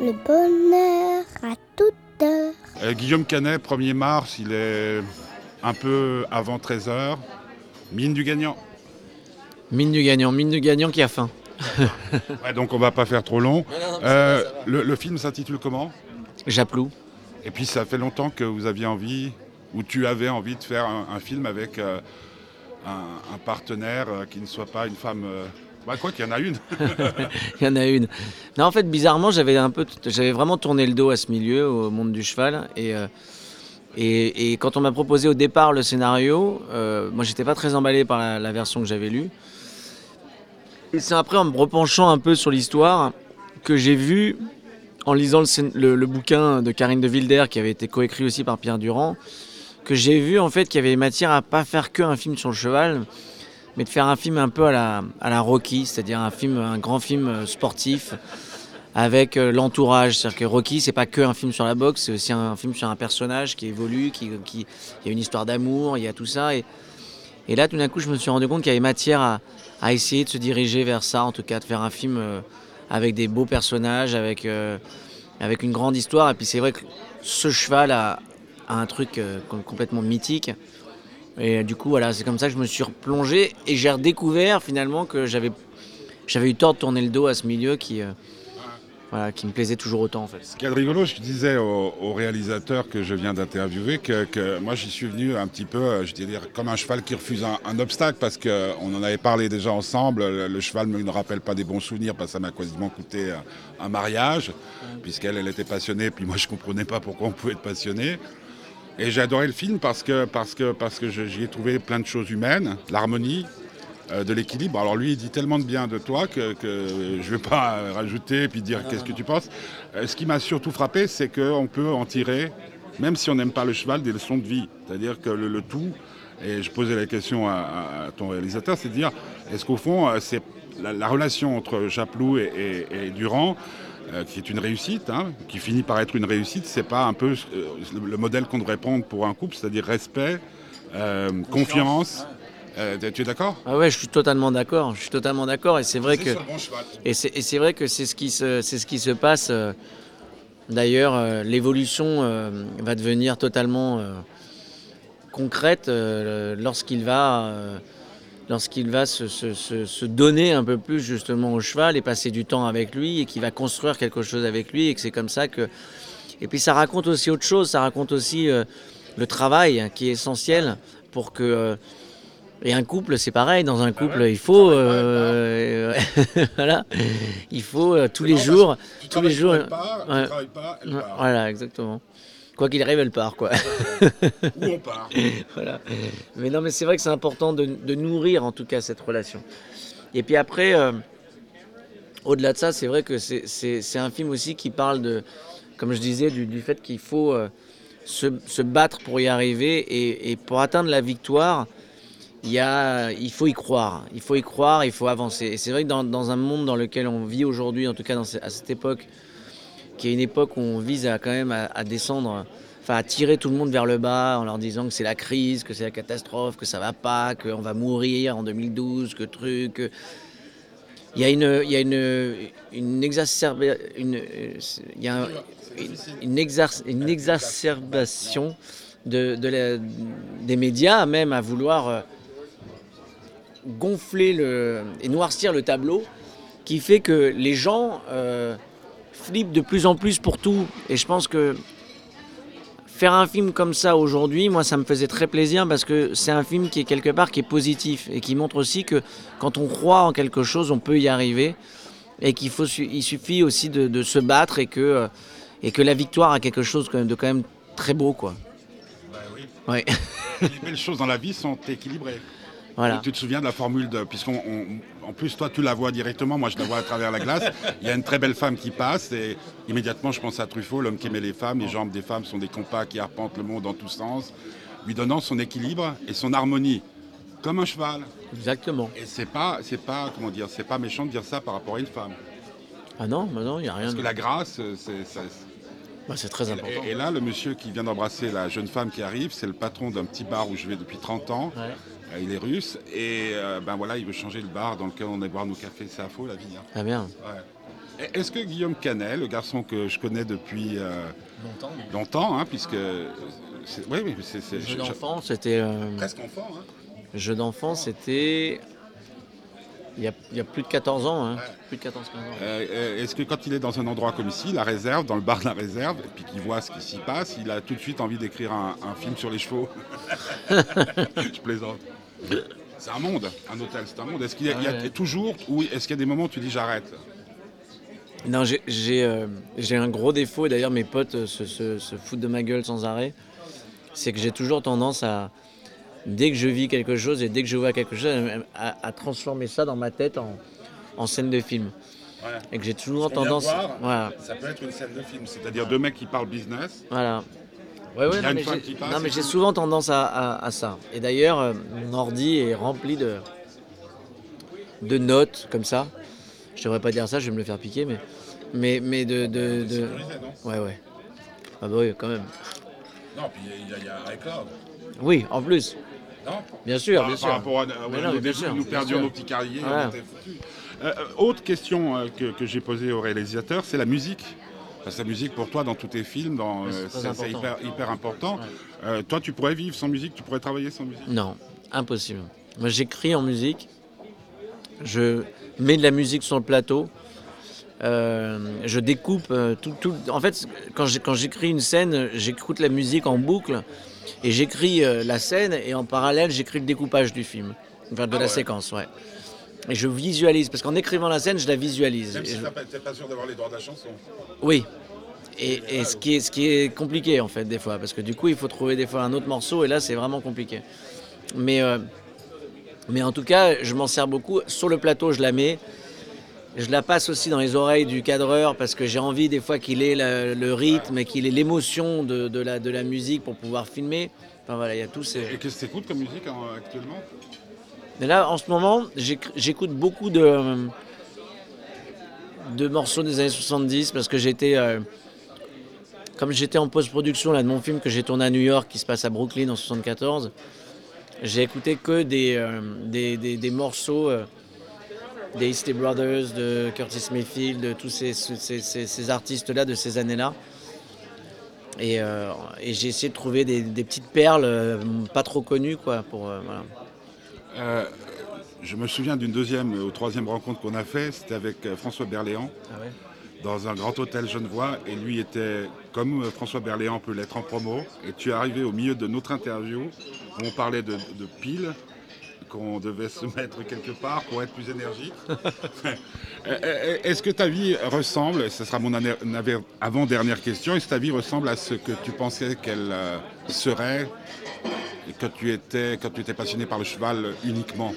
le bonheur à toute heure. Euh, Guillaume Canet, 1er mars, il est un peu avant 13h. Mine du gagnant. Mine du gagnant, mine du gagnant qui a faim. Ouais, donc on va pas faire trop long. Euh, le, le film s'intitule comment? Japlou. Et puis ça fait longtemps que vous aviez envie, ou tu avais envie de faire un, un film avec euh, un, un partenaire euh, qui ne soit pas une femme. Bah quoi qu'il y en a une. Il y en a une. Non, en fait, bizarrement, j'avais un peu, j'avais vraiment tourné le dos à ce milieu, au monde du cheval. Et, euh, et, et quand on m'a proposé au départ le scénario, euh, moi, j'étais pas très emballé par la, version que j'avais lue. Et c'est après, en me repenchant un peu sur l'histoire, que j'ai vu, en lisant le bouquin de Karine de Wilder, qui avait été coécrit aussi par Pierre Durand, que j'ai vu en fait qu'il y avait matière à pas faire que un film sur le cheval, mais de faire un film un peu à la, à la Rocky, c'est-à-dire un film, un grand film euh, sportif avec euh, l'entourage. C'est-à-dire que Rocky, c'est pas que un film sur la boxe, c'est aussi un film sur un personnage qui évolue, qui, y a une histoire d'amour, il y a tout ça. Et, là, tout d'un coup, je me suis rendu compte qu'il y avait matière à, à essayer de se diriger vers ça, en tout cas, de faire un film euh, avec des beaux personnages, avec, avec une grande histoire. Et puis c'est vrai que ce cheval a, a un truc com- complètement mythique. Et euh, du coup, voilà, c'est comme ça que je me suis replongé et j'ai redécouvert finalement que j'avais j'avais eu tort de tourner le dos à ce milieu qui, euh, voilà, qui me plaisait toujours autant en fait. Ce qui est rigolo, je disais au, au réalisateur que je viens d'interviewer que, que moi j'y suis venu un petit peu, euh, je dirais, comme un cheval qui refuse un, un obstacle parce qu'on en avait parlé déjà ensemble. Le, le cheval ne me rappelle pas des bons souvenirs parce que ça m'a quasiment coûté un, un mariage, puisqu'elle elle était passionnée, puis moi je comprenais pas pourquoi on pouvait être passionné. Et j'ai adoré le film parce que, parce que, parce que j'y ai trouvé plein de choses humaines, l'harmonie, euh, de l'équilibre. Alors lui, il dit tellement de bien de toi que, que je ne vais pas rajouter et puis dire qu'est-ce que tu penses. Euh, ce qui m'a surtout frappé, c'est qu'on peut en tirer, même si on n'aime pas le cheval, des leçons de vie. C'est-à-dire que le, le tout, et je posais la question à, à- à ton réalisateur, c'est de dire, est-ce qu'au fond, euh, c'est la, la relation entre Chaplou et, et- et Durand, euh, qui est une réussite, hein, qui finit par être une réussite, c'est pas un peu euh, le, le modèle qu'on devrait prendre pour un couple, c'est-à-dire respect, euh, confiance. Euh, tu es d'accord? Ah ouais, je suis totalement d'accord. Je suis totalement d'accord et c'est vrai que bon et c'est et c'est vrai que c'est ce qui se c'est ce qui se passe. euh, D'ailleurs, euh, l'évolution euh, va devenir totalement euh, concrète euh, lorsqu'il va euh, lorsqu'il va se, se- se- se donner un peu plus justement au cheval et passer du temps avec lui et qu'il va construire quelque chose avec lui et que c'est comme ça que et puis ça raconte aussi autre chose. Ça raconte aussi euh, le travail hein, qui est essentiel pour que euh, et un couple, c'est pareil. Dans un couple, il faut, euh, voilà, il faut euh, tous les jours, tous les jours. Ouais. travailles pas, elle Ouais, part. Voilà, exactement. Quoi qu'il arrive, elle part, quoi. Ou on part. voilà. Mais non, mais c'est vrai que c'est important de, de nourrir, en tout cas, cette relation. Et puis après, euh, au-delà de ça, c'est vrai que c'est- un film aussi qui parle de, comme je disais, du, du fait qu'il faut euh, se, se battre pour y arriver et, et pour atteindre la victoire. Il, y a, il faut y croire, il faut y croire, il faut avancer. Et c'est vrai que dans, dans un monde dans lequel on vit aujourd'hui, en tout cas dans à cette époque, qui est une époque où on vise à quand même à, descendre, enfin à tirer tout le monde vers le bas en leur disant que c'est la crise, que c'est la catastrophe, que ça va pas, qu'on va mourir en 2012, que truc. que- Il y a une, il y a une, une exacerba- une, euh, il y a un- une, exacerbation de, des médias même à vouloir euh, gonfler le, et noircir le tableau qui fait que les gens euh, flippent de plus en plus pour tout. Et je pense que faire un film comme ça aujourd'hui, moi ça me faisait très plaisir parce que c'est un film qui est quelque part qui est positif et qui montre aussi que quand on croit en quelque chose, on peut y arriver et qu'il faut il suffit aussi de, de se battre et que euh, et que la victoire a quelque chose de quand même très beau quoi. Bah oui. Ouais. Les belles choses dans la vie sont équilibrées. Voilà. Et tu te souviens de la formule de. Puisqu'on, on- en plus, toi, tu la vois directement, moi, je la vois à travers la glace. Il y a une très belle femme qui passe, et immédiatement, je pense à Truffaut, l'homme qui aimait les femmes. Les jambes des femmes sont des compas qui arpentent le monde dans tous sens, lui donnant son équilibre et son harmonie, comme un cheval. Exactement. Et c'est pas, c'est pas, comment dire, c'est pas méchant de dire ça par rapport à une femme. Ah non, bah non, il y a rien. Parce de- que la grâce, euh, c'est. ça- Bah, c'est très important. Et, et là, le monsieur qui vient d'embrasser la jeune femme qui arrive, c'est le patron d'un petit bar où je vais depuis 30 ans. Ouais. Euh, Il est russe et euh, ben voilà, il veut changer le bar dans lequel on est boire nos cafés. C'est à faux la vie. hein. Ah bien. Ouais. Est-ce que Guillaume Canet, le garçon que je connais depuis euh, Longtemps. longtemps, hein, puisque... Oui, oui, c'est... c'est- Jeu je- d'enfant, c'était. euh, Presque enfant, hein. Jeu d'enfant, c'était. Il y, a, il y a plus de 14 ans, hein. Ouais. Plus de 14-15 ans. Euh, euh, Est-ce que quand il est dans un endroit comme ici, la réserve, dans le bar de la réserve, et puis qu'il voit ce qui s'y passe, il a tout de suite envie d'écrire un, un film sur les chevaux? Je plaisante. C'est un monde, un hôtel, c'est un monde. Est-ce qu'il y a, il y a Ah ouais. toujours, ou est-ce qu'il y a des moments où tu dis j'arrête? Non, j'ai- euh, un gros défaut, et d'ailleurs mes potes se, se- se foutent de ma gueule sans arrêt. C'est que j'ai toujours tendance à, dès que je vis quelque chose et dès que je vois quelque chose, à, à transformer ça dans ma tête en, en scène de film. Et que j'ai toujours tendance. voir, Voilà. Ça peut être une scène de film, c'est-à-dire deux mecs qui parlent business. Voilà. Ouais, ouais, non, mais j'ai- souvent tendance à, à- à ça. Et d'ailleurs, euh, mon ordi est rempli de, de notes comme ça. Je devrais pas dire ça, je vais me le faire piquer, mais, mais, mais de. de, de- Ouais, ouais. Ah bah oui, quand même. Non, puis il y, a- il y a un record. Oui, en plus. Non? Bien sûr, par, bien par sûr. rapport à, non, sûr, nous perdions nos petits carriers. On était foutus. Euh, euh, autre question euh, que, que j'ai posée au réalisateur, c'est la musique. Parce que la musique, pour toi, dans tous tes films, dans, c'est euh, hyper, hyper important. Ouais. Euh, toi, tu pourrais vivre sans musique, tu pourrais travailler sans musique? Non, impossible. Moi, j'écris en musique. Je mets de la musique sur le plateau. Euh, je découpe euh, tout, tout- En fait, quand j'écris une scène, j'écoute la musique en boucle et j'écris euh, la scène et en parallèle, j'écris le découpage du film, enfin de Ah la ouais. séquence, ouais. Et je visualise parce qu'en écrivant la scène, je la visualise. Même si je- t'es pas sûr d'avoir les droits de la chanson. oui. Et, et ce, qui est, ce qui est compliqué en fait des fois, parce que du coup il faut trouver des fois un autre morceau et là c'est vraiment compliqué. Mais, euh, mais en tout cas, je m'en sers beaucoup. Sur le plateau, je la mets. Je la passe aussi dans les oreilles du cadreur parce que j'ai envie des fois qu'il ait la- le rythme et qu'il ait l'émotion de, de la, de la musique pour pouvoir filmer. Enfin voilà, il y a tous ces... Et qu'est-ce que t'écoutes comme musique hein, actuellement? Mais là, en ce moment, j'éc- j'écoute beaucoup de, de morceaux des années 70 parce que j'étais. euh, comme j'étais en post-production là, de mon film que j'ai tourné à New York qui se passe à Brooklyn en 74, j'ai écouté que des, euh, des, des- des morceaux euh, des Eastie Brothers, de Curtis Mayfield, de tous ces, ces- ces- ces artistes-là de ces années-là. Et, euh, et j'ai essayé de trouver des, des petites perles euh, pas trop connues, quoi, pour. euh, voilà. Je me souviens d'une deuxième ou troisième rencontre qu'on a fait, c'était avec François Berléand. Ah ouais dans un grand hôtel Genevois et lui était, comme François Berléand peut l'être en promo, et tu es arrivé au milieu de notre interview où on parlait de, de piles, qu'on devait se mettre quelque part pour être plus énergique. Euh, euh, Est-ce que ta vie ressemble, et ce sera mon avant-dernière question, est-ce que ta vie ressemble à ce que tu pensais qu'elle euh, serait et que tu étais, quand tu étais passionné par le cheval uniquement?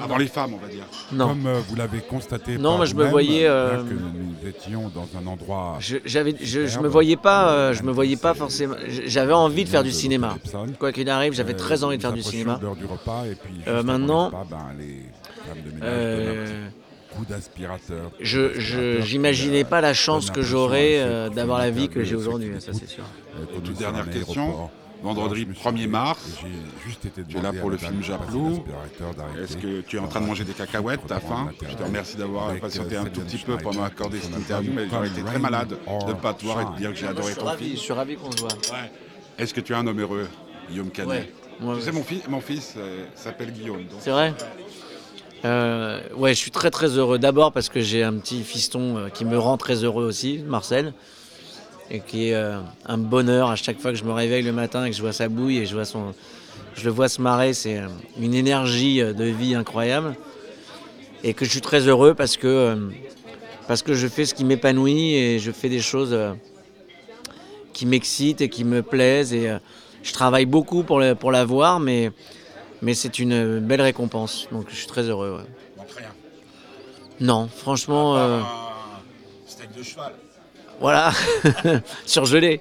Avant les femmes, on va dire. Non. Comme euh, vous l'avez constaté. Non, par moi, je me voyais, euh, que nous étions dans un endroit. Je, j'avais, je, je me voyais pas, euh, je me voyais pas forcément. J'avais envie de faire du cinéma. Quoi qu'il arrive, j'avais Euh, très envie de faire du cinéma. de l'heure du repas et puis juste Euh, avant le maintenant, repas, ben, les femmes de ménage Euh, donnent un petit coup d'aspirateur. je, qui, pas la chance que j'aurais euh, d'avoir la vie que j'ai aujourd'hui, ça c'est sûr. que toute dernière question. Vendredi Alors, je me suis 1er levé mars, et j'ai juste été tu es là pour le film Japlou. Est-ce que tu es en train de manger des cacahuètes T'as faim Je te remercie d'avoir patienté euh, un tout petit peu pour m'accorder cette interview, mais j'aurais été très malade de ne pas te voir et de dire que j'ai Moi, je adoré ton ravi, film. je suis ravi qu'on se voit. Est-ce que tu es un homme heureux, Guillaume Canet Ouais. Ouais, Tu sais, ouais. mon, fils, mon fils euh, s'appelle Guillaume. donc- C'est vrai Euh, Ouais, je suis très très heureux. D'abord parce que j'ai un petit fiston euh, qui me rend très heureux aussi, Marcel, et qui est euh, un bonheur à chaque fois que je me réveille le matin et que je vois sa bouille et je vois son, je le vois se marrer. C'est euh, une énergie euh, de vie incroyable et que je suis très heureux parce que parce que je fais ce qui m'épanouit et je fais des choses qui m'excitent et qui me plaisent et je travaille beaucoup pour le- pour l'avoir, mais mais c'est une belle récompense, donc je suis très heureux. ouais. Rien. Non, franchement, euh, steak de cheval. Voilà, surgelé.